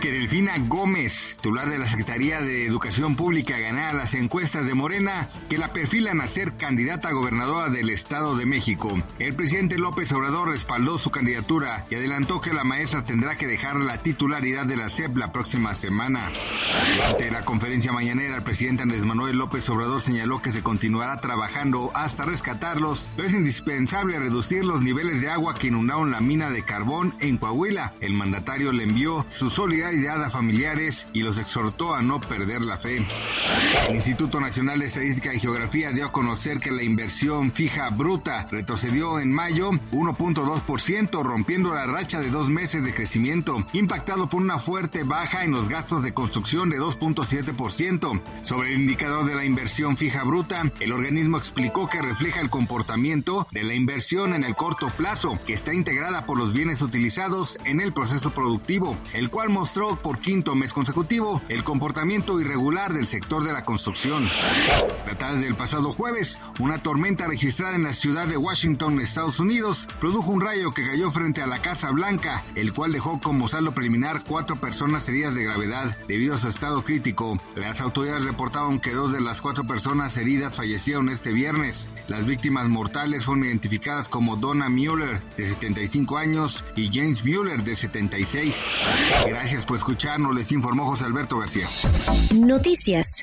Que Delfina Gómez, titular de la Secretaría de Educación Pública, ganara las encuestas de Morena que la perfilan a ser candidata a gobernadora del Estado de México, el presidente López Obrador respaldó su candidatura y adelantó que la maestra tendrá que dejar la titularidad de la SEP la próxima semana. Durante la conferencia mañanera, el presidente Andrés Manuel López Obrador señaló que se continuará trabajando hasta rescatarlos, pero es indispensable reducir los niveles de agua que inundaron la mina de carbón en Coahuila. El mandatario le envió sus solidaridad a familiares y los exhortó a no perder la fe. El Instituto Nacional de Estadística y Geografía dio a conocer que la inversión fija bruta retrocedió en mayo 1.2%, rompiendo la racha de dos meses de crecimiento, impactado por una fuerte baja en los gastos de construcción de 2.7%. Sobre el indicador de la inversión fija bruta, el organismo explicó que refleja el comportamiento de la inversión en el corto plazo, que está integrada por los bienes utilizados en el proceso productivo, el cual mostró por quinto mes consecutivo el comportamiento irregular del sector de la construcción. La tarde del pasado jueves, una tormenta registrada en la ciudad de Washington, Estados Unidos, produjo un rayo que cayó frente a la Casa Blanca, el cual dejó como saldo preliminar cuatro personas heridas de gravedad debido a su estado crítico. Las autoridades reportaron que dos de las cuatro personas heridas fallecieron este viernes. Las víctimas mortales fueron identificadas como Donna Mueller, de 75 años, y James Mueller, de 76. Gracias por escucharnos, les informó José Alberto García. Noticias